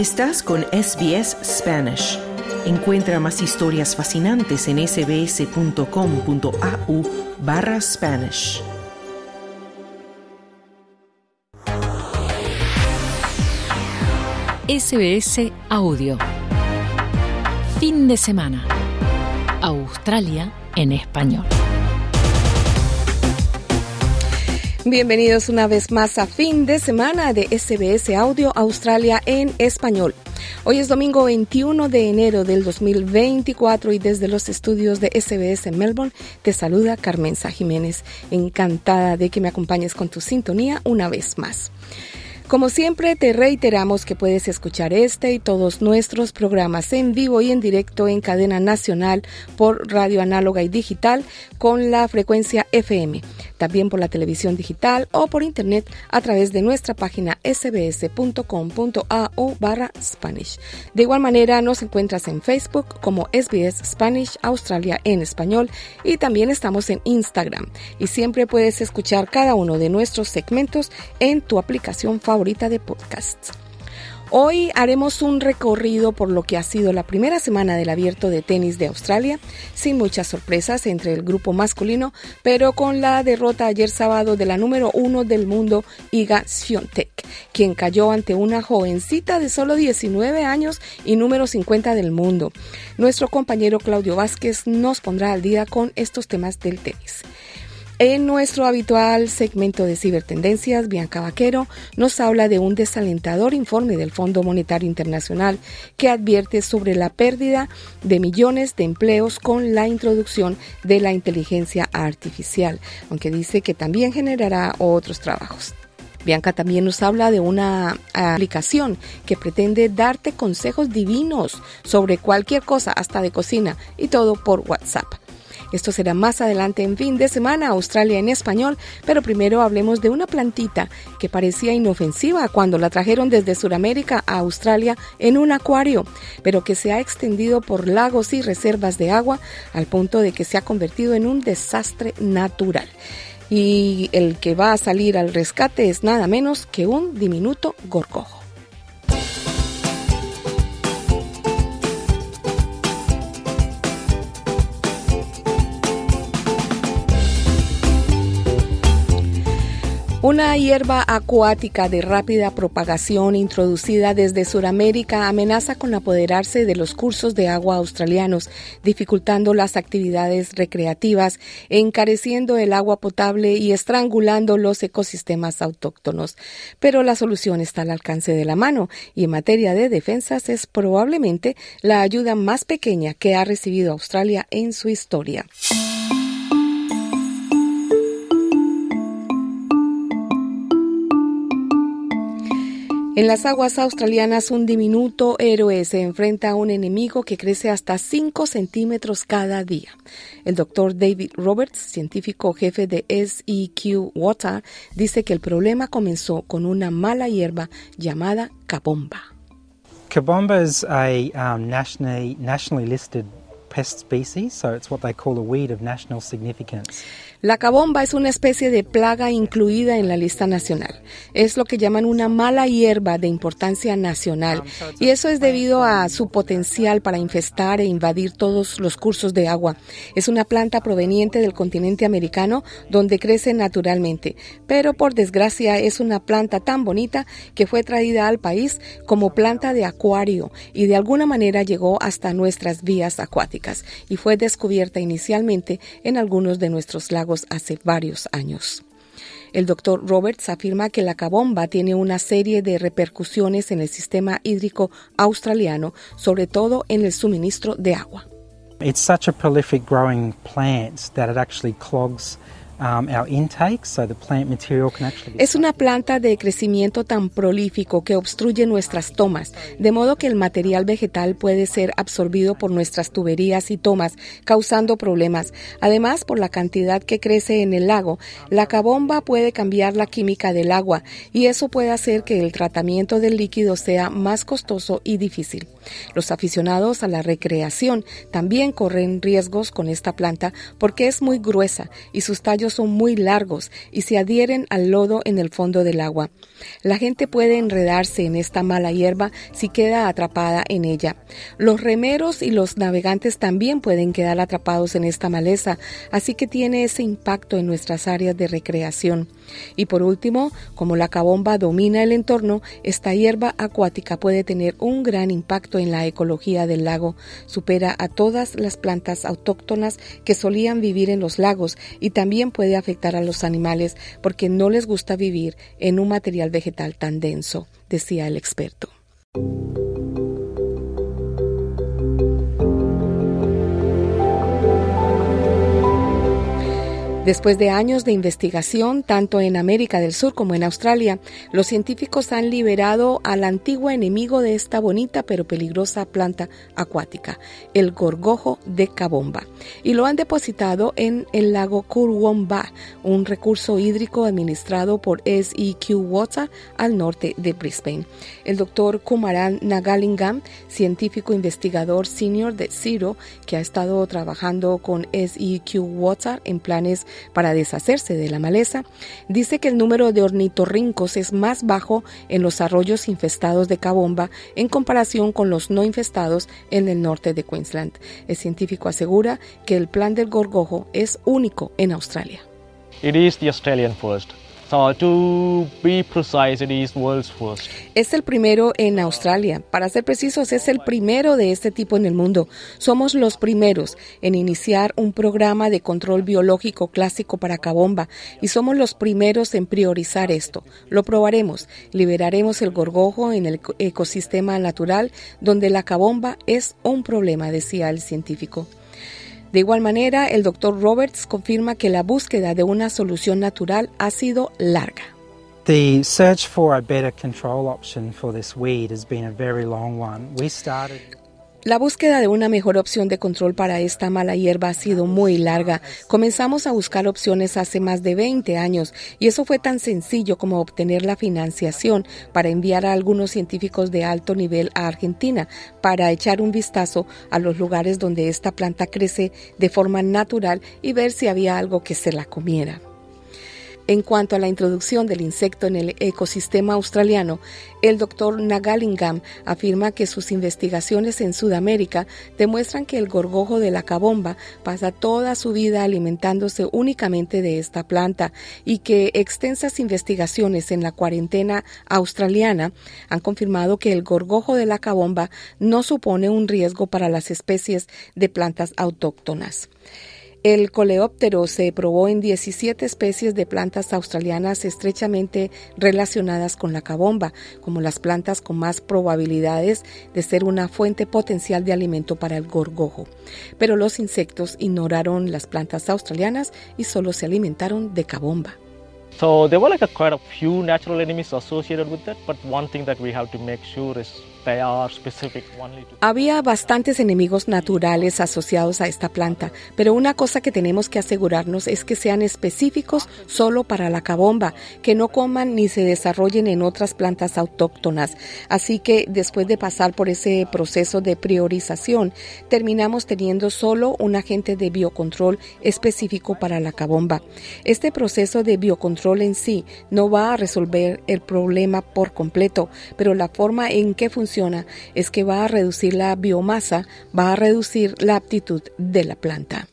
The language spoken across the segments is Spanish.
Estás con SBS Spanish. Encuentra más historias fascinantes en sbs.com.au barra Spanish. SBS Audio. Fin de semana. Australia en español. Bienvenidos una vez más a fin de semana de SBS Audio Australia en español. Hoy es domingo 21 de enero del 2024 y desde los estudios de SBS en Melbourne te saluda Carmenza Jiménez. Encantada de que me acompañes con tu sintonía una vez más. Como siempre, te reiteramos que puedes escuchar este y todos nuestros programas en vivo y en directo en cadena nacional por radio análoga y digital con la frecuencia FM, también por la televisión digital o por internet a través de nuestra página sbs.com.au barra Spanish. De igual manera, nos encuentras en Facebook como SBS Spanish Australia en español y también estamos en Instagram. Y siempre puedes escuchar cada uno de nuestros segmentos en tu aplicación favorita Hoy haremos un recorrido por lo que ha sido la primera semana del abierto de tenis de Australia, sin muchas sorpresas entre el grupo masculino, pero con la derrota ayer sábado de la número uno del mundo, Iga Swiatek, quien cayó ante una jovencita de solo 19 años y número 50 del mundo. Nuestro compañero Claudio Vázquez nos pondrá al día con estos temas del tenis. En nuestro habitual segmento de cibertendencias, Bianca Vaquero nos habla de un desalentador informe del Fondo Monetario Internacional que advierte sobre la pérdida de millones de empleos con la introducción de la inteligencia artificial, aunque dice que también generará otros trabajos. Bianca también nos habla de una aplicación que pretende darte consejos divinos sobre cualquier cosa, hasta de cocina, y todo por WhatsApp. Esto será más adelante en fin de semana, Australia en español, pero primero hablemos de una plantita que parecía inofensiva cuando la trajeron desde Sudamérica a Australia en un acuario, pero que se ha extendido por lagos y reservas de agua al punto de que se ha convertido en un desastre natural. Y el que va a salir al rescate es nada menos que un diminuto gorgojo. Una hierba acuática de rápida propagación introducida desde Sudamérica amenaza con apoderarse de los cursos de agua australianos, dificultando las actividades recreativas, encareciendo el agua potable y estrangulando los ecosistemas autóctonos. Pero la solución está al alcance de la mano y en materia de defensas es probablemente la ayuda más pequeña que ha recibido Australia en su historia. En las aguas australianas, un diminuto héroe se enfrenta a un enemigo que crece hasta 5 centímetros cada día. El doctor David Roberts, científico jefe de SEQ Water, dice que el problema comenzó con una mala hierba llamada cabomba. Cabomba is a um, nationally, nationally listed pest species, so it's what they call a weed of national significance. La cabomba es una especie de plaga incluida en la lista nacional. Es lo que llaman una mala hierba de importancia nacional y eso es debido a su potencial para infestar e invadir todos los cursos de agua. Es una planta proveniente del continente americano donde crece naturalmente, pero por desgracia es una planta tan bonita que fue traída al país como planta de acuario y de alguna manera llegó hasta nuestras vías acuáticas y fue descubierta inicialmente en algunos de nuestros lagos hace varios años. El doctor Roberts afirma que la cabomba tiene una serie de repercusiones en el sistema hídrico australiano, sobre todo en el suministro de agua. It's such a prolific growing plant that it actually clogs es una planta de crecimiento tan prolífico que obstruye nuestras tomas, de modo que el material vegetal puede ser absorbido por nuestras tuberías y tomas, causando problemas. Además, por la cantidad que crece en el lago, la cabomba puede cambiar la química del agua y eso puede hacer que el tratamiento del líquido sea más costoso y difícil. Los aficionados a la recreación también corren riesgos con esta planta porque es muy gruesa y sus tallos son muy largos y se adhieren al lodo en el fondo del agua. La gente puede enredarse en esta mala hierba si queda atrapada en ella. Los remeros y los navegantes también pueden quedar atrapados en esta maleza, así que tiene ese impacto en nuestras áreas de recreación. Y por último, como la cabomba domina el entorno, esta hierba acuática puede tener un gran impacto en la ecología del lago. Supera a todas las plantas autóctonas que solían vivir en los lagos y también puede afectar a los animales porque no les gusta vivir en un material vegetal tan denso, decía el experto. Después de años de investigación, tanto en América del Sur como en Australia, los científicos han liberado al antiguo enemigo de esta bonita pero peligrosa planta acuática, el gorgojo de Cabomba, y lo han depositado en el lago Kurwomba, un recurso hídrico administrado por SEQ Water al norte de Brisbane. El doctor Kumaran Nagalingam, científico investigador senior de CIRO, que ha estado trabajando con SEQ Water en planes para deshacerse de la maleza, dice que el número de ornitorrincos es más bajo en los arroyos infestados de cabomba en comparación con los no infestados en el norte de Queensland. El científico asegura que el plan del gorgojo es único en Australia. It is the Australian first. Es el primero en Australia. Para ser precisos, es el primero de este tipo en el mundo. Somos los primeros en iniciar un programa de control biológico clásico para cabomba y somos los primeros en priorizar esto. Lo probaremos. Liberaremos el gorgojo en el ecosistema natural donde la cabomba es un problema, decía el científico. De igual manera, el doctor Roberts confirma que la búsqueda de una solución natural ha sido larga. La búsqueda de una mejor opción de control para esta mala hierba ha sido muy larga. Comenzamos a buscar opciones hace más de 20 años y eso fue tan sencillo como obtener la financiación para enviar a algunos científicos de alto nivel a Argentina para echar un vistazo a los lugares donde esta planta crece de forma natural y ver si había algo que se la comiera. En cuanto a la introducción del insecto en el ecosistema australiano, el doctor Nagalingam afirma que sus investigaciones en Sudamérica demuestran que el gorgojo de la cabomba pasa toda su vida alimentándose únicamente de esta planta y que extensas investigaciones en la cuarentena australiana han confirmado que el gorgojo de la cabomba no supone un riesgo para las especies de plantas autóctonas. El coleóptero se probó en 17 especies de plantas australianas estrechamente relacionadas con la cabomba, como las plantas con más probabilidades de ser una fuente potencial de alimento para el gorgojo. Pero los insectos ignoraron las plantas australianas y solo se alimentaron de cabomba. So there were like a quite a few natural enemies associated with that, but one thing that we have to make sure is había bastantes enemigos naturales asociados a esta planta, pero una cosa que tenemos que asegurarnos es que sean específicos solo para la cabomba, que no coman ni se desarrollen en otras plantas autóctonas. Así que después de pasar por ese proceso de priorización, terminamos teniendo solo un agente de biocontrol específico para la cabomba. Este proceso de biocontrol en sí no va a resolver el problema por completo, pero la forma en que funciona es que va a reducir la biomasa, va a reducir la aptitud de la planta.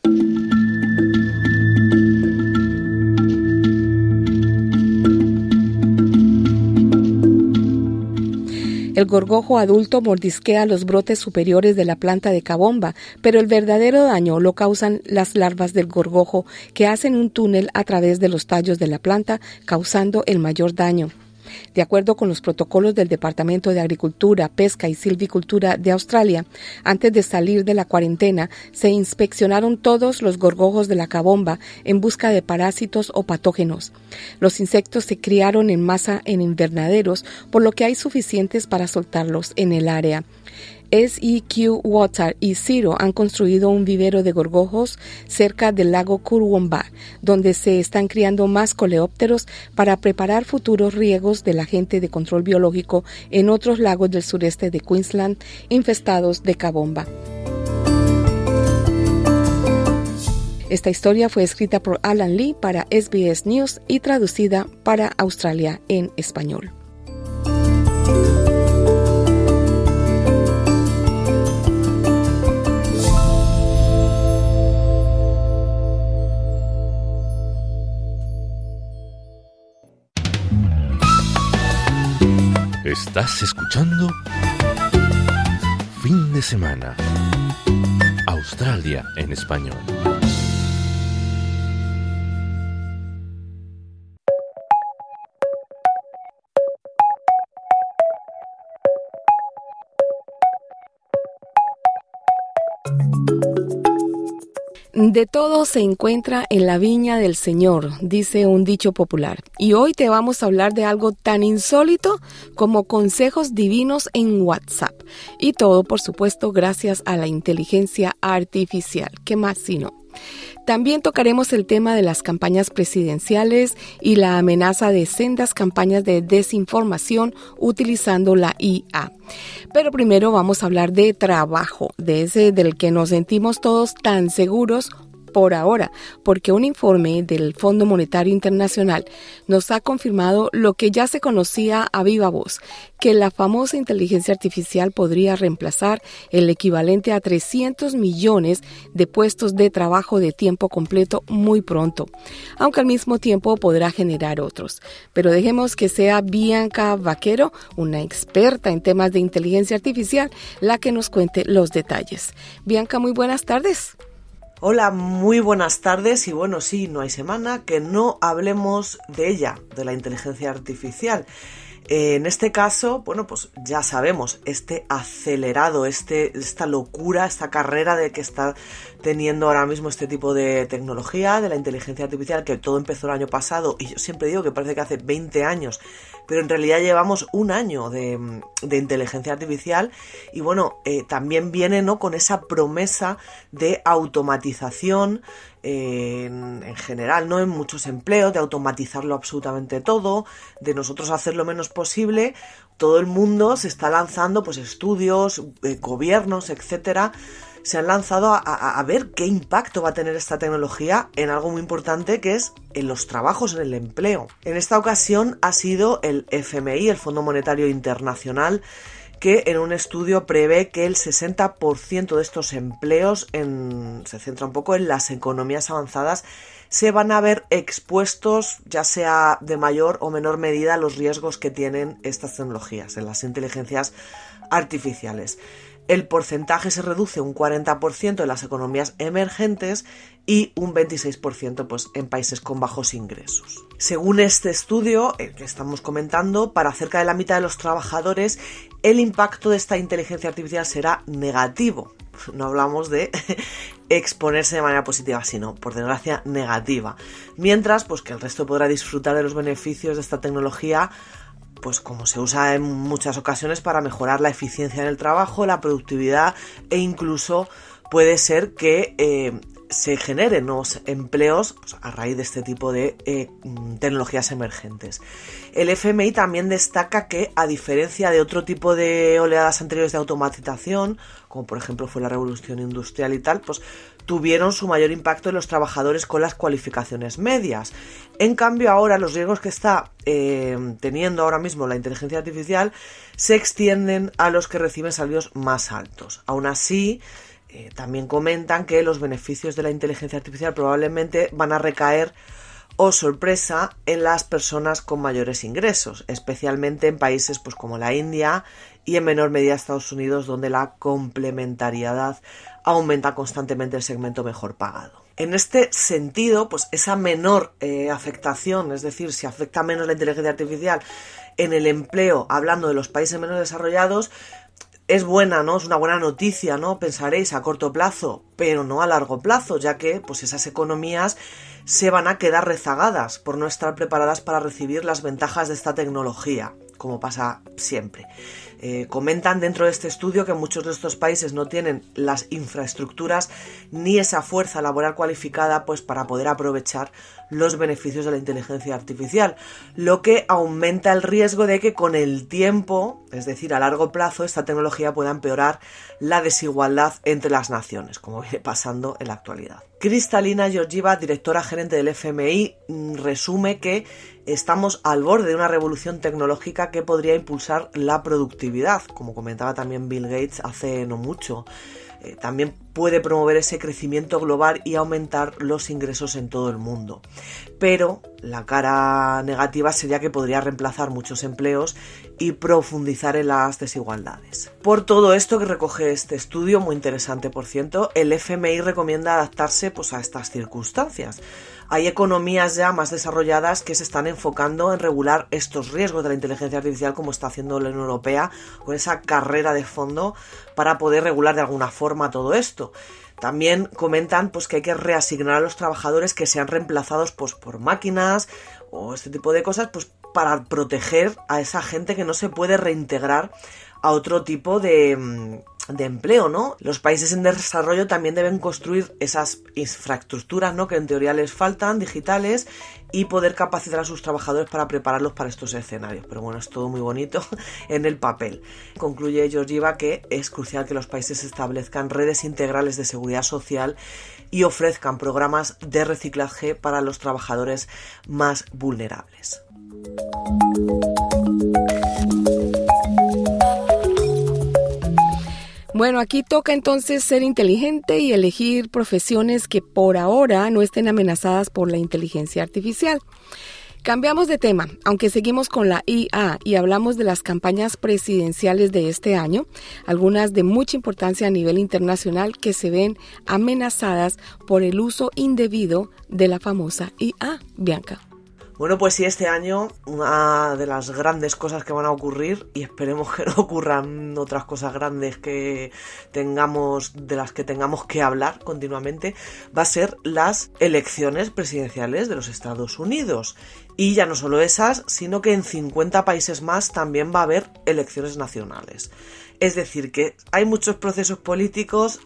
El gorgojo adulto mordisquea los brotes superiores de la planta de cabomba, pero el verdadero daño lo causan las larvas del gorgojo que hacen un túnel a través de los tallos de la planta, causando el mayor daño. De acuerdo con los protocolos del Departamento de Agricultura, Pesca y Silvicultura de Australia, antes de salir de la cuarentena, se inspeccionaron todos los gorgojos de la cabomba en busca de parásitos o patógenos. Los insectos se criaron en masa en invernaderos, por lo que hay suficientes para soltarlos en el área. SEQ Water y Ciro han construido un vivero de gorgojos cerca del lago Kurwomba, donde se están criando más coleópteros para preparar futuros riegos del agente de control biológico en otros lagos del sureste de Queensland infestados de cabomba. Esta historia fue escrita por Alan Lee para SBS News y traducida para Australia en español. Estás escuchando Fin de Semana. Australia en español. De todo se encuentra en la viña del Señor, dice un dicho popular. Y hoy te vamos a hablar de algo tan insólito como consejos divinos en WhatsApp. Y todo, por supuesto, gracias a la inteligencia artificial. ¿Qué más si no? También tocaremos el tema de las campañas presidenciales y la amenaza de sendas campañas de desinformación utilizando la IA. Pero primero vamos a hablar de trabajo, de ese del que nos sentimos todos tan seguros por ahora, porque un informe del Fondo Monetario Internacional nos ha confirmado lo que ya se conocía a viva voz, que la famosa inteligencia artificial podría reemplazar el equivalente a 300 millones de puestos de trabajo de tiempo completo muy pronto, aunque al mismo tiempo podrá generar otros. Pero dejemos que sea Bianca Vaquero, una experta en temas de inteligencia artificial, la que nos cuente los detalles. Bianca, muy buenas tardes. Hola, muy buenas tardes y bueno, sí, no hay semana que no hablemos de ella, de la inteligencia artificial. En este caso, bueno, pues ya sabemos, este acelerado, este, esta locura, esta carrera de que está teniendo ahora mismo este tipo de tecnología, de la inteligencia artificial, que todo empezó el año pasado, y yo siempre digo que parece que hace 20 años pero en realidad llevamos un año de, inteligencia artificial y bueno, eh, también viene ¿no? con esa promesa de automatización en, general, ¿no? En muchos empleos, de automatizarlo absolutamente todo, de nosotros hacer lo menos posible. Todo el mundo se está lanzando, pues, estudios, eh, gobiernos, etcétera, se han lanzado a, ver qué impacto va a tener esta tecnología en algo muy importante que es en los trabajos, en el empleo. En esta ocasión ha sido el FMI, el Fondo Monetario Internacional, que en un estudio prevé que el 60% de estos empleos se centra un poco en las economías avanzadas se van a ver expuestos ya sea de mayor o menor medida a los riesgos que tienen estas tecnologías en las inteligencias artificiales el porcentaje se reduce un 40% en las economías emergentes y un 26% pues, en países con bajos ingresos. Según este estudio el que estamos comentando, para cerca de la mitad de los trabajadores el impacto de esta inteligencia artificial será negativo. No hablamos de exponerse de manera positiva, sino, por desgracia, negativa. Mientras, pues que el resto podrá disfrutar de los beneficios de esta tecnología pues como se usa en muchas ocasiones para mejorar la eficiencia en el trabajo, la productividad e incluso puede ser que eh, se generen nuevos empleos a raíz de este tipo de eh, tecnologías emergentes. El FMI también destaca que, a diferencia de otro tipo de oleadas anteriores de automatización, como por ejemplo fue la revolución industrial y tal, pues tuvieron su mayor impacto en los trabajadores con las cualificaciones medias. En cambio, ahora los riesgos que está eh, teniendo ahora mismo la inteligencia artificial se extienden a los que reciben salarios más altos. Aún así, eh, también comentan que los beneficios de la inteligencia artificial probablemente van a recaer o oh, sorpresa en las personas con mayores ingresos, especialmente en países pues, como la India y en menor medida Estados Unidos, donde la complementariedad aumenta constantemente el segmento mejor pagado. En este sentido, pues esa menor eh, afectación, es decir, si afecta menos la inteligencia artificial en el empleo, hablando de los países menos desarrollados, es buena, ¿no? Es una buena noticia, ¿no? Pensaréis a corto plazo, pero no a largo plazo, ya que pues esas economías se van a quedar rezagadas por no estar preparadas para recibir las ventajas de esta tecnología, como pasa siempre. Eh, comentan dentro de este estudio que muchos de estos países no tienen las infraestructuras ni esa fuerza laboral cualificada pues para poder aprovechar los beneficios de la inteligencia artificial, lo que aumenta el riesgo de que con el tiempo, es decir, a largo plazo, esta tecnología pueda empeorar la desigualdad entre las naciones, como viene pasando en la actualidad. Cristalina Georgieva, directora gerente del FMI, mm, resume que estamos al borde de una revolución tecnológica que podría impulsar la productividad, como comentaba también Bill Gates hace no mucho. Eh, también puede promover ese crecimiento global y aumentar los ingresos en todo el mundo. Pero la cara negativa sería que podría reemplazar muchos empleos y profundizar en las desigualdades. Por todo esto que recoge este estudio, muy interesante por cierto, el FMI recomienda adaptarse pues, a estas circunstancias hay economías ya más desarrolladas que se están enfocando en regular estos riesgos de la inteligencia artificial como está haciendo la Unión Europea con esa carrera de fondo para poder regular de alguna forma todo esto. También comentan pues, que hay que reasignar a los trabajadores que sean reemplazados pues, por máquinas o este tipo de cosas pues, para proteger a esa gente que no se puede reintegrar a otro tipo de, mm, de empleo, ¿no? Los países en desarrollo también deben construir esas infraestructuras, ¿no? Que en teoría les faltan, digitales, y poder capacitar a sus trabajadores para prepararlos para estos escenarios. Pero bueno, es todo muy bonito en el papel. Concluye Georgieva que es crucial que los países establezcan redes integrales de seguridad social y ofrezcan programas de reciclaje para los trabajadores más vulnerables. Bueno, aquí toca entonces ser inteligente y elegir profesiones que por ahora no estén amenazadas por la inteligencia artificial. Cambiamos de tema, aunque seguimos con la IA y hablamos de las campañas presidenciales de este año, algunas de mucha importancia a nivel internacional que se ven amenazadas por el uso indebido de la famosa IA, Bianca. Bueno, pues sí, este año una de las grandes cosas que van a ocurrir, y esperemos que no ocurran otras cosas grandes que tengamos, de las que tengamos que hablar continuamente, va a ser las elecciones presidenciales de los Estados Unidos. Y ya no solo esas, sino que en 50 países más también va a haber elecciones nacionales. Es decir, que hay muchos procesos políticos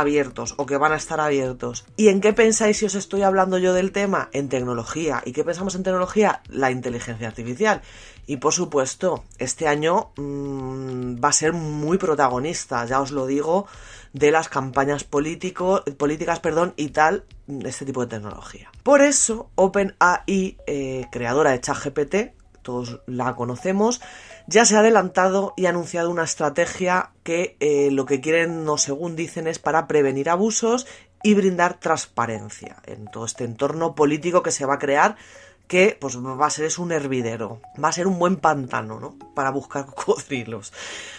abiertos o que van a estar abiertos. ¿Y en qué pensáis si os estoy hablando yo del tema? En tecnología. ¿Y qué pensamos en tecnología? La inteligencia artificial. Y por supuesto, este año mmm, va a ser muy protagonista, ya os lo digo, de las campañas políticas perdón, y tal, este tipo de tecnología. Por eso, OpenAI, eh, creadora de ChatGPT, todos la conocemos, ya se ha adelantado y ha anunciado una estrategia que eh, lo que quieren, no según dicen, es para prevenir abusos y brindar transparencia en todo este entorno político que se va a crear que pues va a ser es un hervidero, va a ser un buen pantano, ¿no? Para buscar cocodrilos.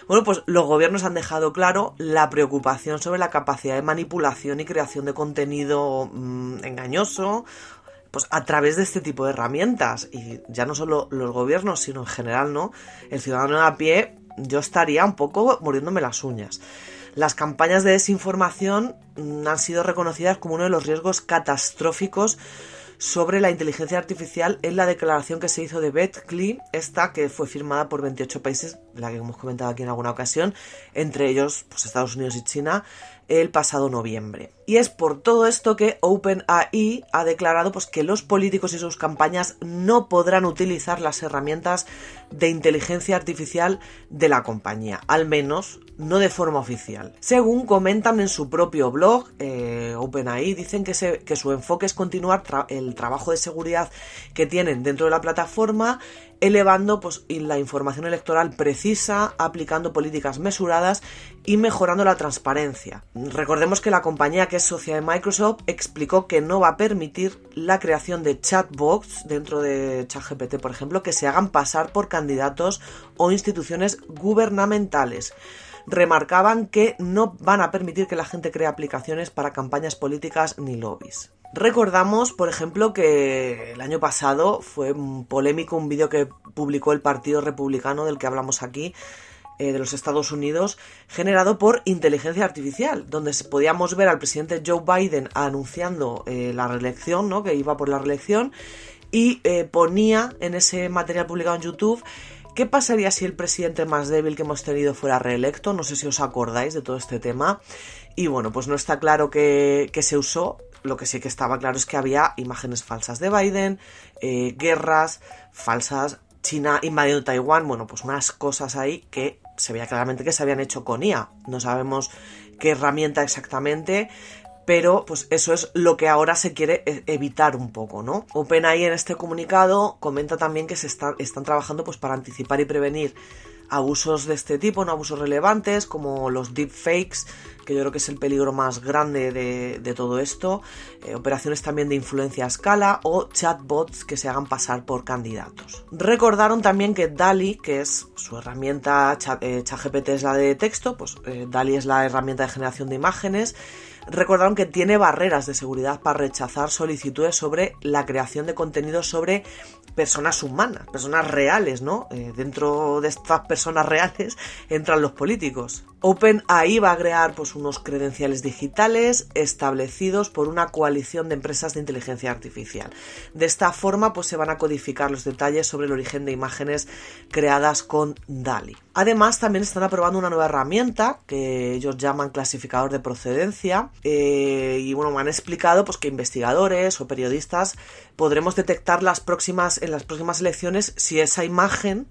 Bueno, pues los gobiernos han dejado claro la preocupación sobre la capacidad de manipulación y creación de contenido mmm, engañoso pues a través de este tipo de herramientas. Y ya no solo los gobiernos, sino en general, ¿no? El ciudadano a pie, yo estaría un poco muriéndome las uñas. Las campañas de desinformación mm, han sido reconocidas como uno de los riesgos catastróficos sobre la inteligencia artificial en la declaración que se hizo de Beth esta que fue firmada por 28 países, la que hemos comentado aquí en alguna ocasión, entre ellos pues, Estados Unidos y China, el pasado noviembre. Y es por todo esto que OpenAI ha declarado pues, que los políticos y sus campañas no podrán utilizar las herramientas de inteligencia artificial de la compañía, al menos no de forma oficial. Según comentan en su propio blog, eh, OpenAI dicen que, su enfoque es continuar el trabajo de seguridad que tienen dentro de la plataforma, elevando pues, la información electoral precisa, aplicando políticas mesuradas y mejorando la transparencia. Recordemos que la compañía que es socia de Microsoft explicó que no va a permitir la creación de chatbots dentro de ChatGPT, por ejemplo, que se hagan pasar por candidatos o instituciones gubernamentales remarcaban que no van a permitir que la gente cree aplicaciones para campañas políticas ni lobbies. Recordamos, por ejemplo, que el año pasado fue polémico un vídeo que publicó el Partido Republicano del que hablamos aquí, eh, de los Estados Unidos, generado por inteligencia artificial, donde podíamos ver al presidente Joe Biden anunciando eh, la reelección, ¿no? que iba por la reelección, y eh, ponía en ese material publicado en YouTube ¿Qué pasaría si el presidente más débil que hemos tenido fuera reelecto? No sé si os acordáis de todo este tema. Y bueno, pues no está claro que, se usó. Lo que sí que estaba claro es que había imágenes falsas de Biden, guerras falsas, China invadiendo Taiwán, bueno, pues unas cosas ahí que se veía claramente que se habían hecho con IA. No sabemos qué herramienta exactamente, pero pues eso es lo que ahora se quiere e-, evitar un poco, ¿no? OpenAI en este comunicado comenta también que se están trabajando pues para anticipar y prevenir abusos de este tipo, no abusos relevantes como los deepfakes, que yo creo que es el peligro más grande de, todo esto, eh, operaciones también de influencia a escala o chatbots que se hagan pasar por candidatos. Recordaron también que DALI, que es su herramienta, eh, ChatGPT es la de texto, pues eh, DALI es la herramienta de generación de imágenes, recordaron que tiene barreras de seguridad para rechazar solicitudes sobre la creación de contenidos sobre personas humanas, personas reales, ¿no? Eh, dentro de estas personas reales entran los políticos. OpenAI va a crear pues, unos credenciales digitales establecidos por una coalición de empresas de inteligencia artificial. De esta forma pues, se van a codificar los detalles sobre el origen de imágenes creadas con DALI. Además, también están aprobando una nueva herramienta que ellos llaman clasificador de procedencia eh, y bueno, me han explicado pues, que investigadores o periodistas podremos detectar las próximas, en las próximas elecciones si esa imagen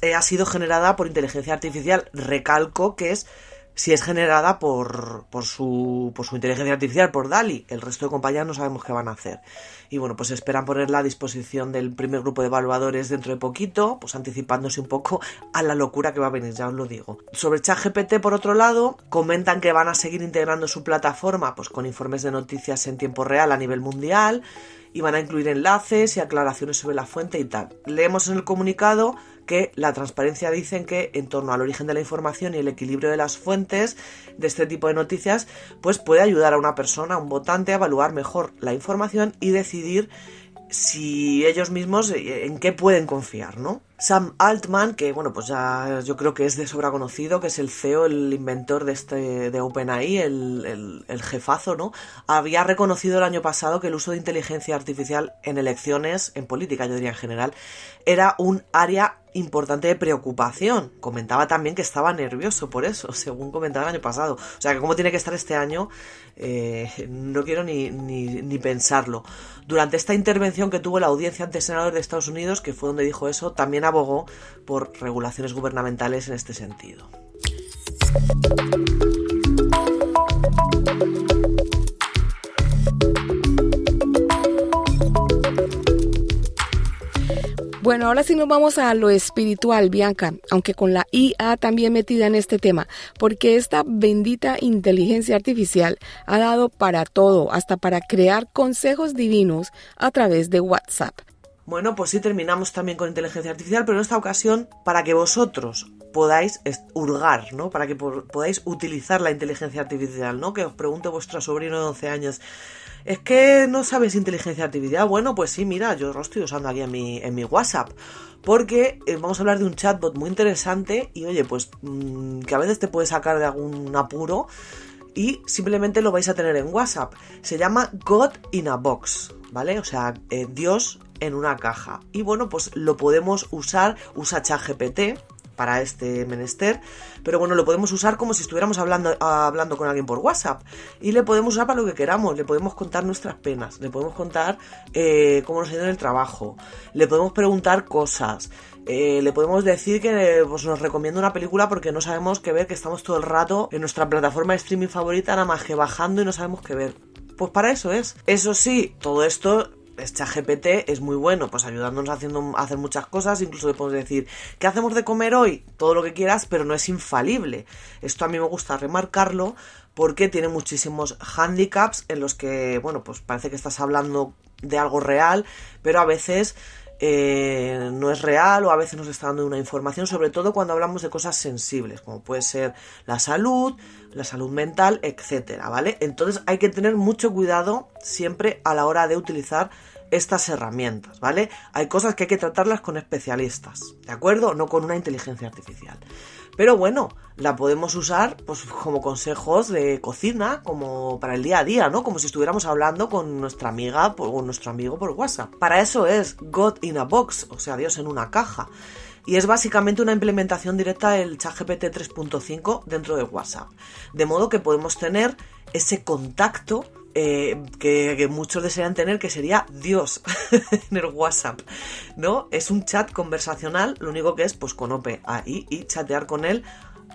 eh, ha sido generada por inteligencia artificial. Recalco que es si es generada por, por, su, por su inteligencia artificial, por DALI. El resto de compañías no sabemos qué van a hacer. Y bueno, pues esperan ponerla a disposición del primer grupo de evaluadores dentro de poquito, pues anticipándose un poco a la locura que va a venir, ya os lo digo. Sobre ChatGPT, por otro lado, comentan que van a seguir integrando su plataforma pues con informes de noticias en tiempo real a nivel mundial y van a incluir enlaces y aclaraciones sobre la fuente y tal. Leemos en el comunicado que la transparencia dicen que en torno al origen de la información y el equilibrio de las fuentes de este tipo de noticias, pues puede ayudar a una persona, a un votante, a evaluar mejor la información y decidir si ellos mismos eh, en qué pueden confiar, ¿no? Sam Altman, que bueno, pues ya yo creo que es de sobra conocido, que es el CEO, el inventor de este de OpenAI, el, el, jefazo, ¿no? Había reconocido el año pasado que el uso de inteligencia artificial en elecciones, en política, yo diría en general, era un área importante de preocupación. Comentaba también que estaba nervioso por eso, según comentaba el año pasado. O sea, que cómo tiene que estar este año, eh, no quiero ni, ni, pensarlo. Durante esta intervención que tuvo la audiencia ante senadores de Estados Unidos, que fue donde dijo eso, también abogó por regulaciones gubernamentales en este sentido. Bueno, ahora sí nos vamos a lo espiritual, Bianca, aunque con la IA también metida en este tema, porque esta bendita inteligencia artificial ha dado para todo, hasta para crear consejos divinos a través de WhatsApp. Bueno, pues sí terminamos también con inteligencia artificial, pero en esta ocasión para que vosotros podáis hurgar, ¿no? Para que podáis utilizar la inteligencia artificial, ¿no? Que os pregunte vuestro sobrino de 11 años, es que no sabes inteligencia artificial. Bueno, pues sí, mira, yo lo estoy usando aquí en mi, WhatsApp. Porque eh, vamos a hablar de un chatbot muy interesante y oye, pues mm, que a veces te puede sacar de algún apuro y simplemente lo vais a tener en WhatsApp. Se llama God in a Box, ¿vale? O sea, eh, Dios en una caja. Y bueno, pues lo podemos usar, usa ChatGPT, para este menester, pero bueno, lo podemos usar como si estuviéramos hablando, hablando con alguien por WhatsApp y le podemos usar para lo que queramos, le podemos contar nuestras penas, le podemos contar eh, cómo nos ha ido en el trabajo, le podemos preguntar cosas, eh, le podemos decir que pues, nos recomienda una película porque no sabemos qué ver, que estamos todo el rato en nuestra plataforma de streaming favorita nada más que bajando y no sabemos qué ver. Pues para eso es. Eso sí, todo esto ChatGPT es muy bueno, pues ayudándonos haciendo, a hacer muchas cosas, incluso le podemos decir, ¿qué hacemos de comer hoy? Todo lo que quieras, pero no es infalible. Esto a mí me gusta remarcarlo porque tiene muchísimos handicaps en los que, bueno, pues parece que estás hablando de algo real, pero a veces eh, no es real o a veces nos está dando una información, sobre todo cuando hablamos de cosas sensibles, como puede ser la salud, la salud mental, etcétera, ¿vale? Entonces hay que tener mucho cuidado siempre a la hora de utilizar estas herramientas, ¿vale? Hay cosas que hay que tratarlas con especialistas, ¿de acuerdo? No con una inteligencia artificial. Pero bueno, la podemos usar pues como consejos de cocina, como para el día a día, ¿no? Como si estuviéramos hablando con nuestra amiga o nuestro amigo por WhatsApp. Para eso es God in a box, o sea, Dios en una caja. y es básicamente una implementación directa del ChatGPT 3.5 dentro de WhatsApp. De modo que podemos tener ese contacto eh, que, muchos desean tener, que sería Dios en el WhatsApp, ¿no? Es un chat conversacional, lo único que es pues con OP ahí y chatear con él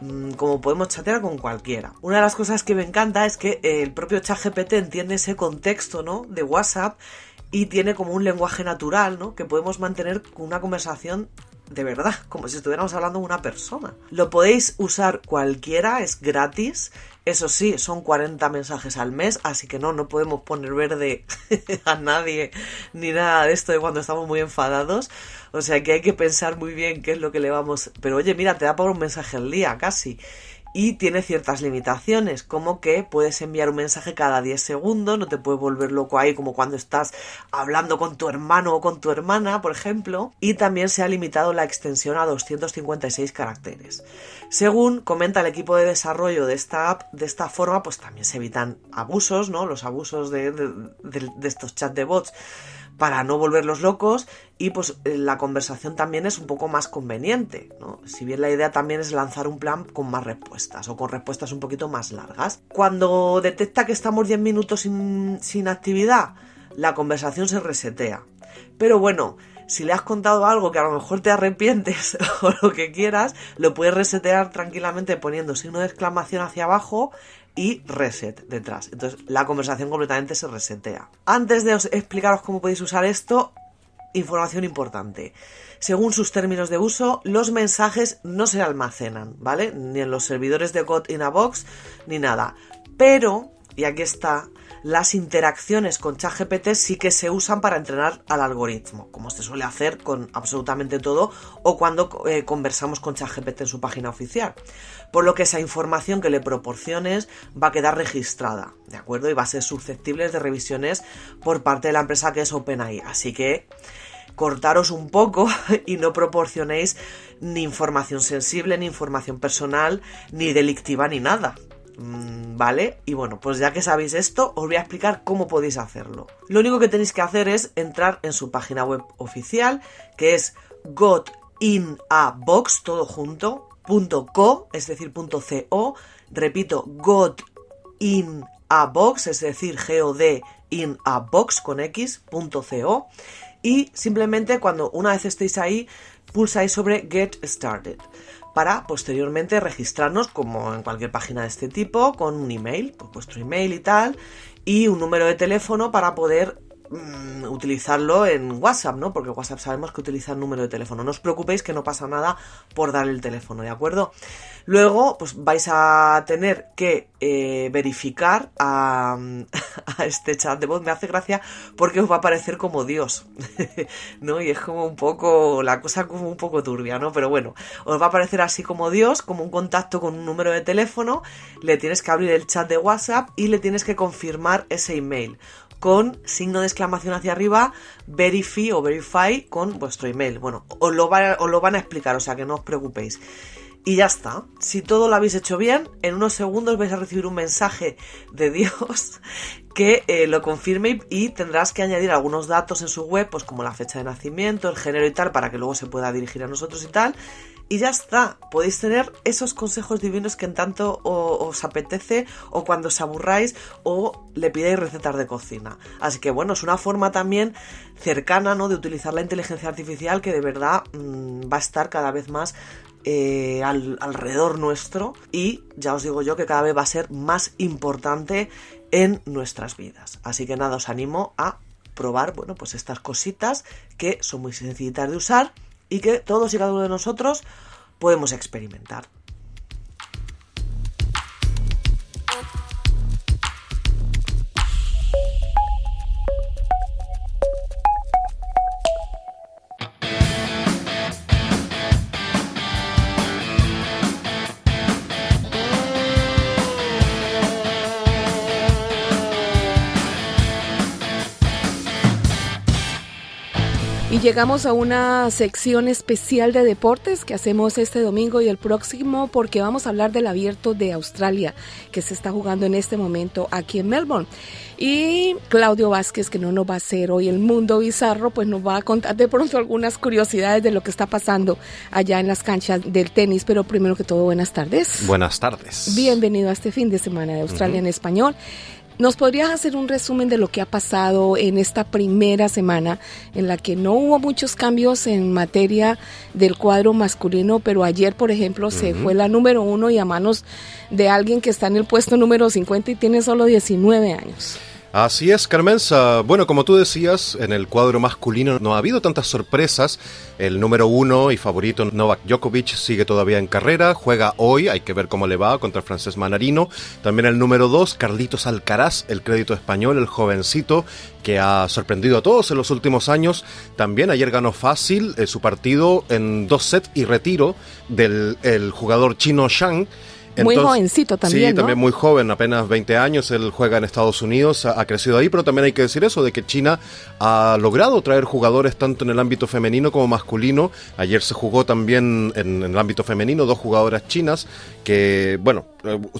mm, como podemos chatear con cualquiera. Una de las cosas que me encanta es que el propio ChatGPT entiende ese contexto, ¿no? De WhatsApp y tiene como un lenguaje natural, ¿no? Que podemos mantener una conversación de verdad, como si estuviéramos hablando de una persona. Lo podéis usar cualquiera, es gratis. Eso sí, son 40 mensajes al mes, así que no, no podemos poner verde a nadie ni nada de esto de cuando estamos muy enfadados. O sea que hay que pensar muy bien qué es lo que le vamos... Pero oye, mira, te da por un mensaje al día, casi y tiene ciertas limitaciones, como que puedes enviar un mensaje cada 10 segundos, no te puedes volver loco ahí como cuando estás hablando con tu hermano o con tu hermana, por ejemplo, y también se ha limitado la extensión a 256 caracteres. Según comenta el equipo de desarrollo de esta app, de esta forma pues también se evitan abusos, ¿no? Los abusos de, de estos chat de bots para no volverlos locos y pues eh, la conversación también es un poco más conveniente, ¿no? Si bien la idea también es lanzar un plan con más respuestas o con respuestas un poquito más largas. Cuando detecta que estamos 10 minutos sin, sin actividad, la conversación se resetea. Pero bueno, si le has contado algo que a lo mejor te arrepientes o lo que quieras, lo puedes resetear tranquilamente poniendo signo de exclamación hacia abajo y reset detrás. Entonces la conversación completamente se resetea. Antes de explicaros cómo podéis usar esto, información importante. Según sus términos de uso, los mensajes no se almacenan, ¿vale? Ni en los servidores de God in a Box, ni nada. Pero, y aquí está las interacciones con ChatGPT sí que se usan para entrenar al algoritmo, como se suele hacer con absolutamente todo o cuando eh, conversamos con ChatGPT en su página oficial. Por lo que esa información que le proporciones va a quedar registrada, ¿de acuerdo? Y va a ser susceptible de revisiones por parte de la empresa que es OpenAI. Así que cortaros un poco y no proporcionéis ni información sensible, ni información personal, ni delictiva, ni nada. Mm, ¿Vale? Y bueno, pues ya que sabéis esto, os voy a explicar cómo podéis hacerlo. Lo único que tenéis que hacer es entrar en su página web oficial, que es gotinabox, todo .co, es decir, .co, repito, gotinabox, es decir, god con x.co y simplemente cuando una vez estéis ahí pulsáis sobre Get Started para posteriormente registrarnos como en cualquier página de este tipo con un email, pues vuestro email y tal, y un número de teléfono para poder mm, utilizarlo en WhatsApp, ¿no? Porque WhatsApp sabemos que utiliza el número de teléfono. No os preocupéis que no pasa nada por dar el teléfono, ¿de acuerdo? Luego, pues vais a tener que eh, verificar a, este chat de voz. Me hace gracia porque os va a aparecer como Dios, ¿no? Y es como un poco, la cosa como un poco turbia, ¿no? Pero bueno, os va a aparecer así como Dios, como un contacto con un número de teléfono. Le tienes que abrir el chat de WhatsApp y le tienes que confirmar ese email con signo de exclamación hacia arriba, verify o verify con vuestro email. Bueno, os lo, lo van a explicar, o sea que no os preocupéis. Y ya está. Si todo lo habéis hecho bien, en unos segundos vais a recibir un mensaje de Dios que eh, lo confirme y, tendrás que añadir algunos datos en su web, pues como la fecha de nacimiento, el género y tal, para que luego se pueda dirigir a nosotros y tal. Y ya está, podéis tener esos consejos divinos que en tanto os apetece o cuando os aburráis o le pidáis recetas de cocina. Así que bueno, es una forma también cercana ¿no? de utilizar la inteligencia artificial que de verdad mm, va a estar cada vez más eh, alrededor nuestro y ya os digo yo que cada vez va a ser más importante en nuestras vidas. Así que nada, os animo a probar, bueno, pues estas cositas que son muy sencillitas de usar y que todos y cada uno de nosotros podemos experimentar. Y llegamos a una sección especial de deportes que hacemos este domingo y el próximo porque vamos a hablar del abierto de Australia que se está jugando en este momento aquí en Melbourne. Y Claudio Vázquez, que no nos va a hacer hoy el mundo bizarro, pues nos va a contar de pronto algunas curiosidades de lo que está pasando allá en las canchas del tenis. Pero primero que todo, buenas tardes. Buenas tardes. Bienvenido a este fin de semana de Australia en español. ¿Nos podrías hacer un resumen de lo que ha pasado en esta primera semana en la que no hubo muchos cambios en materia del cuadro masculino, pero ayer, por ejemplo, se fue la número uno y a manos de alguien que está en el puesto número 50 y tiene solo 19 años? Así es, Carmenza. Bueno, como tú decías, en el cuadro masculino no ha habido tantas sorpresas. El número uno y favorito Novak Djokovic sigue todavía en carrera, juega hoy, hay que ver cómo le va contra el francés Manarino. También el número dos, Carlitos Alcaraz, el crédito español, el jovencito que ha sorprendido a todos en los últimos años. También ayer ganó fácil eh, su partido en dos sets y retiro del el jugador chino Shang muy jovencito también. Sí, también muy joven, apenas 20 años. Él juega en Estados Unidos, ha, crecido ahí, pero también hay que decir eso, de que China ha logrado traer jugadores tanto en el ámbito femenino como masculino. Ayer se jugó también en, en el ámbito femenino dos jugadoras chinas que, bueno,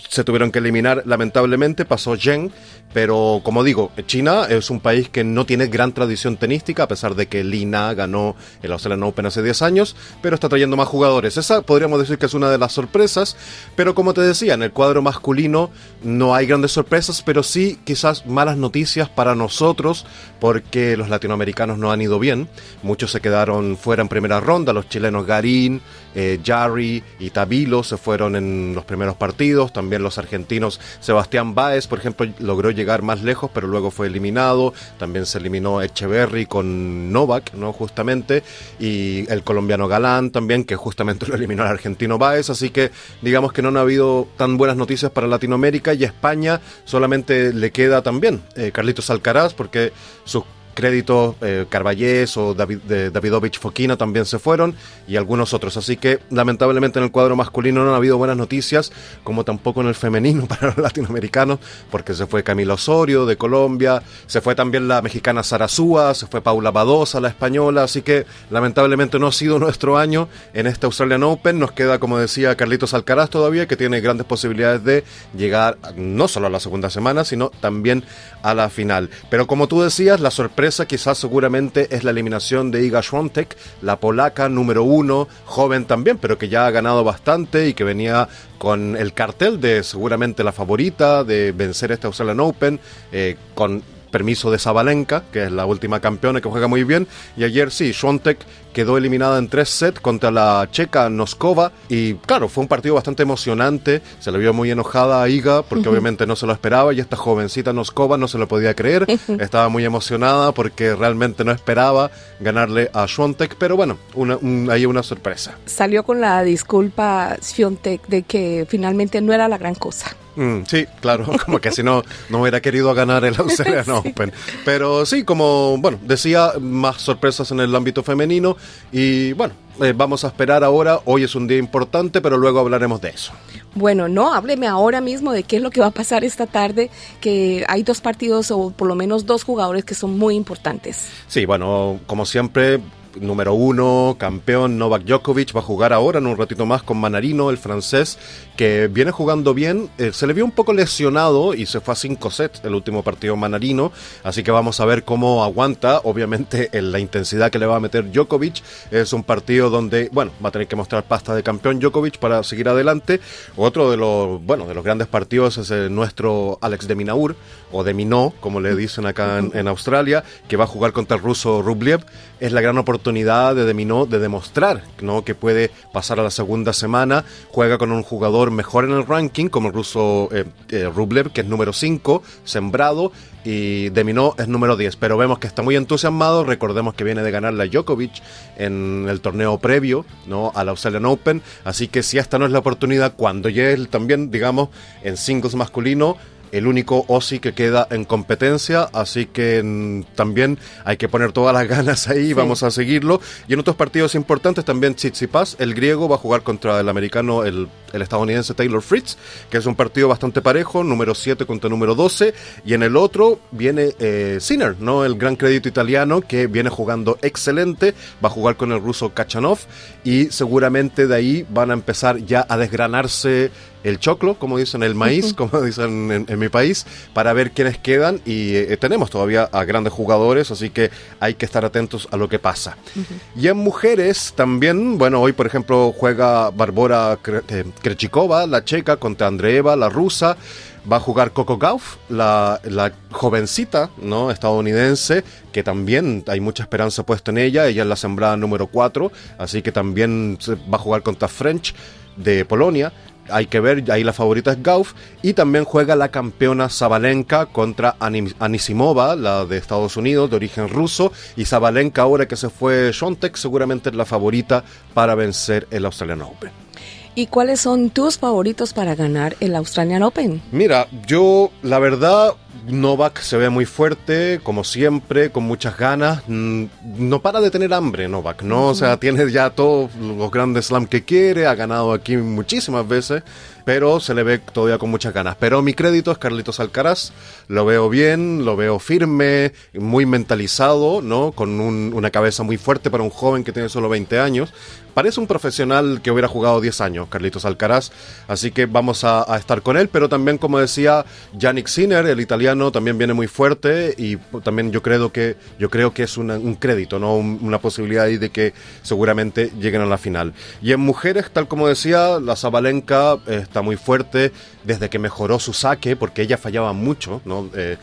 se tuvieron que eliminar lamentablemente. Pasó Zheng, pero como digo, China es un país que no tiene gran tradición tenística, a pesar de que Lina ganó el Australian Open hace 10 años, pero está trayendo más jugadores. Esa podríamos decir que es una de las sorpresas, pero como te decía, en el cuadro masculino no hay grandes sorpresas, pero sí quizás malas noticias para nosotros, porque los latinoamericanos no han ido bien. Muchos se quedaron fuera en primera ronda, los chilenos Garín, eh, Jarry y Tabilo se fueron en los primeros partidos, también los argentinos Sebastián Báez, por ejemplo, logró llegar más lejos, pero luego fue eliminado, también se eliminó Echeverry con Novak, ¿no? Justamente, y el colombiano Galán también, que justamente lo eliminó el argentino Báez, así que digamos que no han habido tan buenas noticias para Latinoamérica y España solamente le queda también eh, Carlitos Alcaraz, porque sus créditos, eh, Carballés o David, Davidovich Fokina también se fueron y algunos otros. Así que lamentablemente en el cuadro masculino no ha habido buenas noticias, como tampoco en el femenino para los latinoamericanos, porque se fue Camila Osorio de Colombia, se fue también la mexicana Sarazúa, se fue Paula Badosa, la española, así que lamentablemente no ha sido nuestro año en este Australian Open. Nos queda, como decía Carlitos Alcaraz todavía, que tiene grandes posibilidades de llegar no solo a la segunda semana, sino también a la final. Pero como tú decías, la sorpresa quizás seguramente es la eliminación de Iga Swiatek, la polaca número uno, joven también, pero que ya ha ganado bastante y que venía con el cartel de seguramente la favorita de vencer este Australian Open, eh, con permiso de Zabalenka, que es la última campeona que juega muy bien. Y ayer sí, Swiatek quedó eliminada en tres sets contra la checa Noskova. Y claro, fue un partido bastante emocionante. Se le vio muy enojada a Iga porque obviamente no se lo esperaba. Y esta jovencita Noskova no se lo podía creer. Estaba muy emocionada porque realmente no esperaba ganarle a Swiatek. Pero bueno, una, hay una sorpresa. Salió con la disculpa Swiatek de que finalmente no era la gran cosa. Mm, sí, claro, como que si no, no hubiera querido ganar el Australian Open. Pero sí, como, bueno, decía, más sorpresas en el ámbito femenino y bueno, eh, vamos a esperar ahora. Hoy es un día importante, pero luego hablaremos de eso. Bueno, no, hábleme ahora mismo de qué es lo que va a pasar esta tarde, que hay dos partidos o por lo menos dos jugadores que son muy importantes. Sí, bueno, como siempre, número uno, campeón Novak Djokovic, va a jugar ahora en un ratito más con Manarino, el francés, que viene jugando bien. Eh, se le vio un poco lesionado y se fue a cinco sets el último partido Manarino, así que vamos a ver cómo aguanta. Obviamente, en la intensidad que le va a meter Djokovic es un partido donde, bueno, va a tener que mostrar pasta de campeón Djokovic para seguir adelante. Otro de los, bueno, de los grandes partidos es el nuestro Alex de Minaur, o de Minó, como le dicen acá en, en Australia, que va a jugar contra el ruso Rublev. Es la gran oportunidad de Deminó de demostrar ¿no? que puede pasar a la segunda semana. Juega con un jugador mejor en el ranking, como el ruso eh, eh, Rublev, que es número 5, sembrado, y Deminó es número 10. Pero vemos que está muy entusiasmado. Recordemos que viene de ganar la Djokovic en el torneo previo ¿no? a la Australian Open. Así que si esta no es la oportunidad, cuando llegue también, digamos, en singles masculino, el único OSI que queda en competencia, así que mm, también hay que poner todas las ganas ahí, vamos a seguirlo. Y en otros partidos importantes también Tsitsipas, el griego, va a jugar contra el americano, el, el estadounidense Taylor Fritz, que es un partido bastante parejo, número 7 contra número 12, y en el otro viene eh, Sinner, ¿no? el gran crédito italiano, que viene jugando excelente, va a jugar con el ruso Kachanov, y seguramente de ahí van a empezar ya a desgranarse el choclo, como dicen, el maíz, como dicen en, en mi país, para ver quiénes quedan y eh, tenemos todavía a grandes jugadores, así que hay que estar atentos a lo que pasa. Y en mujeres también, bueno, hoy por ejemplo juega Barbora Kre- eh, Krejcikova, la checa, contra Andreeva, la rusa. Va a jugar Coco Gauff, la, la jovencita ¿no? estadounidense, que también hay mucha esperanza puesta en ella. Ella es la sembrada número 4, así que también va a jugar contra French de Polonia. Hay que ver, ahí la favorita es Gauff. Y también juega la campeona Zabalenka contra Ani- Anisimova, la de Estados Unidos, de origen ruso. Y Zabalenka, ahora que se fue Shontek, seguramente es la favorita para vencer el Australian Open. ¿Y cuáles son tus favoritos para ganar el Australian Open? Mira, yo la verdad, Novak se ve muy fuerte, como siempre, con muchas ganas. Mm, No para de tener hambre Novak, ¿no? O sea, tiene ya todos los grandes slam que quiere, ha ganado aquí muchísimas veces, pero se le ve todavía con muchas ganas. Pero mi crédito es Carlitos Alcaraz, lo veo bien, lo veo firme, muy mentalizado, ¿no? Con un- una cabeza muy fuerte para un joven que tiene solo 20 años. Parece un profesional que hubiera jugado 10 años, Carlitos Alcaraz, así que vamos a, estar con él, pero también, como decía Yannick Sinner, el italiano, también viene muy fuerte y también yo creo que, yo creo que es un crédito, ¿no? Un- una posibilidad ahí de que seguramente lleguen a la final. Y en mujeres, tal como decía, la Zabalenka eh, está muy fuerte desde que mejoró su saque, porque ella fallaba mucho, ¿no? Eh,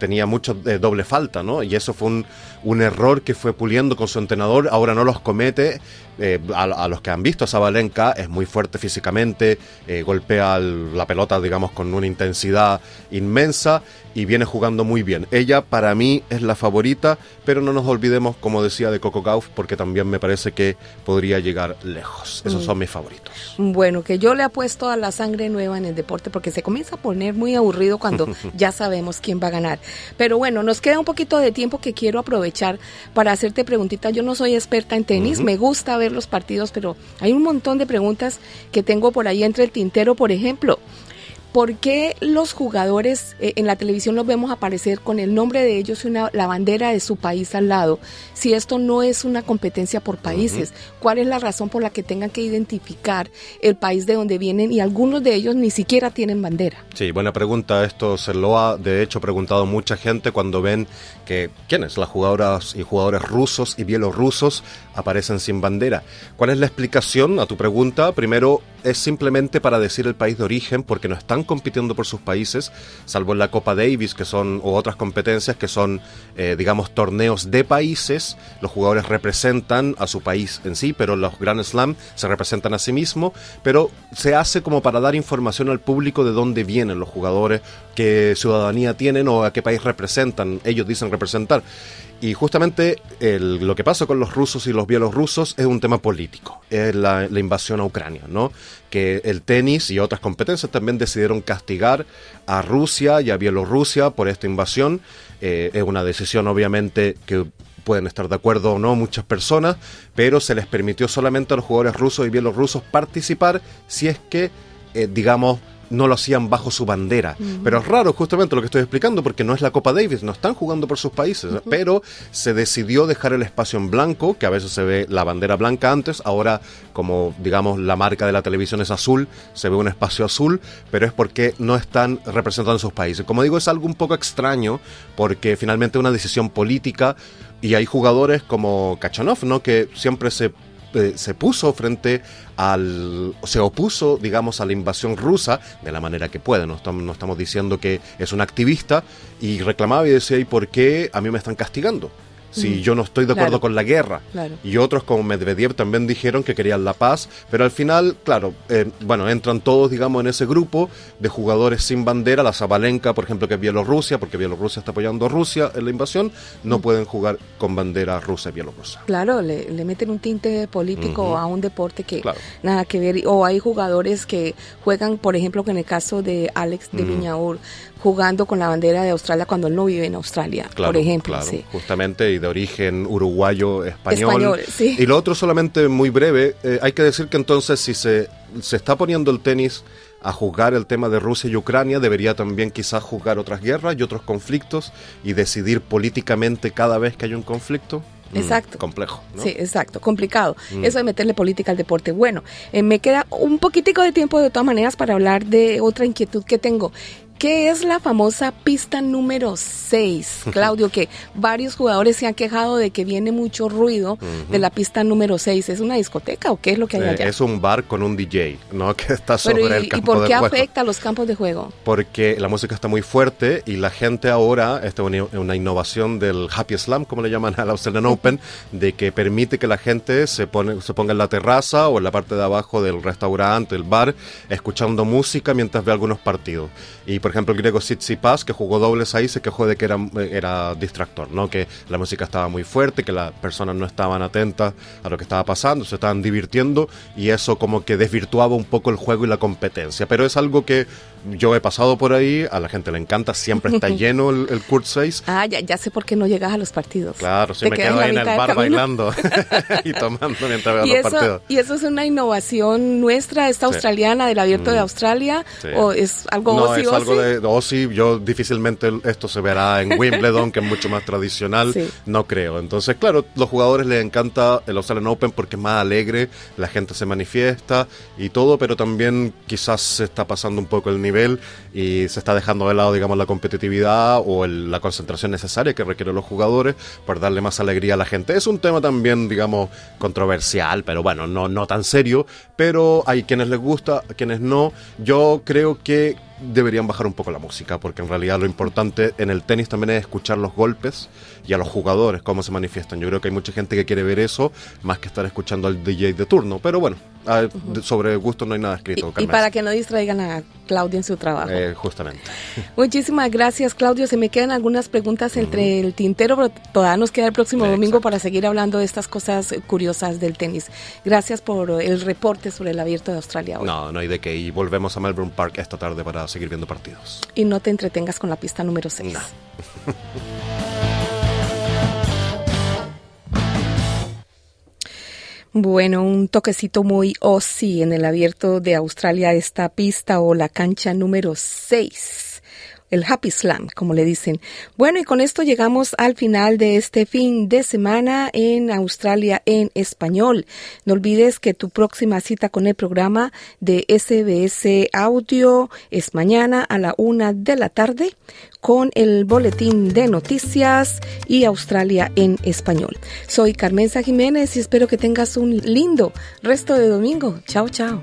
tenía mucho eh, doble falta, ¿no? Y eso fue un, un error que fue puliendo con su entrenador, ahora no los comete. eh, a, los que han visto a Zabalenka, es muy fuerte físicamente, eh, golpea la pelota, digamos, con una intensidad inmensa y viene jugando muy bien. Ella, para mí, es la favorita, pero no nos olvidemos, como decía, de Coco Gauff, porque también me parece que podría llegar lejos. Esos Mm. son mis favoritos. Bueno, que yo le apuesto a la sangre nueva en el deporte porque se comienza a poner muy aburrido cuando ya sabemos quién va a ganar. Pero bueno, nos queda un poquito de tiempo que quiero aprovechar para hacerte preguntitas. Yo no soy experta en tenis, me gusta ver los partidos, pero hay un montón de preguntas que tengo por ahí entre el tintero, por ejemplo. ¿Por qué los jugadores eh, en la televisión los vemos aparecer con el nombre de ellos y una, la bandera de su país al lado? Si esto no es una competencia por países, ¿cuál es la razón por la que tengan que identificar el país de donde vienen y algunos de ellos ni siquiera tienen bandera? Sí, buena pregunta. Esto se lo ha, de hecho, preguntado mucha gente cuando ven que, ¿quiénes? Las jugadoras y jugadores rusos y bielorrusos aparecen sin bandera. ¿Cuál es la explicación a tu pregunta? Primero, es simplemente para decir el país de origen, porque no están compitiendo por sus países, salvo en la Copa Davis, que son, o otras competencias que son, eh, digamos, torneos de países. Los jugadores representan a su país en sí, pero los Grand Slam se representan a sí mismos, pero se hace como para dar información al público de dónde vienen los jugadores, qué ciudadanía tienen o a qué país representan, ellos dicen representar. Y justamente lo que pasa con los rusos y los bielorrusos es un tema político, es la, la invasión a Ucrania, ¿no? Que el tenis y otras competencias también decidieron castigar a Rusia y a Bielorrusia por esta invasión. Eh, es una decisión obviamente que pueden estar de acuerdo o no muchas personas, pero se les permitió solamente a los jugadores rusos y bielorrusos participar si es que, eh, digamos, no lo hacían bajo su bandera. Pero es raro justamente lo que estoy explicando porque no es la Copa Davis, no están jugando por sus países, pero se decidió dejar el espacio en blanco, que a veces se ve la bandera blanca antes, ahora como digamos la marca de la televisión es azul, se ve un espacio azul, pero es porque no están representando sus países. Como digo, es algo un poco extraño porque finalmente es una decisión política y hay jugadores como Kachanov, ¿no? que siempre se eh, se puso frente al. se opuso, digamos, a la invasión rusa de la manera que puede. No estamos, no estamos diciendo que es un activista y reclamaba y decía: ¿y por qué a mí me están castigando? Si yo no estoy de acuerdo Claro. con la guerra. Claro. Y otros como Medvedev también dijeron que querían la paz, pero al final, claro, eh, bueno, entran todos, digamos, en ese grupo de jugadores sin bandera, la Zabalenka, por ejemplo, que es Bielorrusia, porque Bielorrusia está apoyando a Rusia en la invasión, no Mm. pueden jugar con bandera rusa y bielorrusa. Claro, le, le meten un tinte político a un deporte que Claro. nada que ver. O hay jugadores que juegan, por ejemplo, que en el caso de Alex de Mm. Viñaur, jugando con la bandera de Australia cuando él no vive en Australia, Claro, por ejemplo. sí. justamente, y de origen uruguayo español. Español, sí. Y lo otro solamente muy breve, eh, hay que decir que entonces si se, se está poniendo el tenis a juzgar el tema de Rusia y Ucrania, debería también quizás juzgar otras guerras y otros conflictos y decidir políticamente cada vez que hay un conflicto. Mm, Exacto. complejo. ¿no? Sí, exacto, complicado. Mm. Eso de meterle política al deporte. Bueno, eh, me queda un poquitico de tiempo de todas maneras para hablar de otra inquietud que tengo. ¿Qué es la famosa pista número 6, Claudio? que varios jugadores se han quejado de que viene mucho ruido de la pista número 6. ¿Es una discoteca o qué es lo que hay Eh, allá? es un bar con un DJ, ¿no? Que está sobre Pero, el ¿y, y campo por qué afecta a los campos de juego? porque la música está muy fuerte y la gente ahora, esta es una, una innovación del Happy Slam, como le llaman al Australian Open, de que permite que la gente se, pone, se ponga en la terraza o en la parte de abajo del restaurante, el bar, escuchando música mientras ve algunos partidos. Y por ejemplo, el griego Tsitsipas, que jugó dobles ahí, se quejó de que era, era distractor, ¿no? que la música estaba muy fuerte, que las personas no estaban atentas a lo que estaba pasando, se estaban divirtiendo y eso como que desvirtuaba un poco el juego y la competencia. Pero es algo que yo he pasado por ahí, a la gente le encanta, siempre está lleno el, el Court 6. Ah, ya, ya sé por qué no llegas a los partidos. Claro, Te me quedo ahí en el bar bailando y tomando mientras veo ¿Y los eso, partidos. ¿Y eso es una innovación nuestra, esta Sí. australiana, del abierto de Mm. Australia? Sí. ¿O es algo no, es algo de Ozzy. Yo difícilmente esto se verá en Wimbledon, que es mucho más tradicional. Sí. No creo. Entonces, claro, los jugadores les encanta el Australian Open porque es más alegre, la gente se manifiesta y todo, pero también quizás se está pasando un poco el nivel y se está dejando de lado, digamos, la competitividad o el- la concentración necesaria que requieren los jugadores por darle más alegría a la gente. Es un tema también, digamos, controversial, pero bueno, no, no tan serio, pero hay quienes les gusta, quienes no. Yo creo que deberían bajar un poco la música, porque en realidad lo importante en el tenis también es escuchar los golpes y a los jugadores, cómo se manifiestan. Yo creo que hay mucha gente que quiere ver eso más que estar escuchando al DJ de turno. Pero bueno, ah, de- sobre gusto no hay nada escrito. Y, para que no distraigan a Claudia en su trabajo. Eh, justamente. Muchísimas gracias, Claudio. Se me quedan algunas preguntas entre el tintero, pero todavía nos queda el próximo domingo para seguir hablando de estas cosas curiosas del tenis. Gracias por el reporte sobre el abierto de Australia hoy. No, no hay de qué. Y volvemos a Melbourne Park esta tarde para seguir viendo partidos. Y no te entretengas con la pista número 6. No. Bueno, un toquecito muy Aussie en el abierto de Australia, esta pista o la cancha número 6. El Happy Slam, como le dicen. Bueno, y con esto llegamos al final de este fin de semana en Australia en español. No olvides que tu próxima cita con el programa de SBS Audio es mañana a la una de la tarde con el boletín de noticias y Australia en español. Soy Carmenza Jiménez y espero que tengas un lindo resto de domingo. Chao, chao.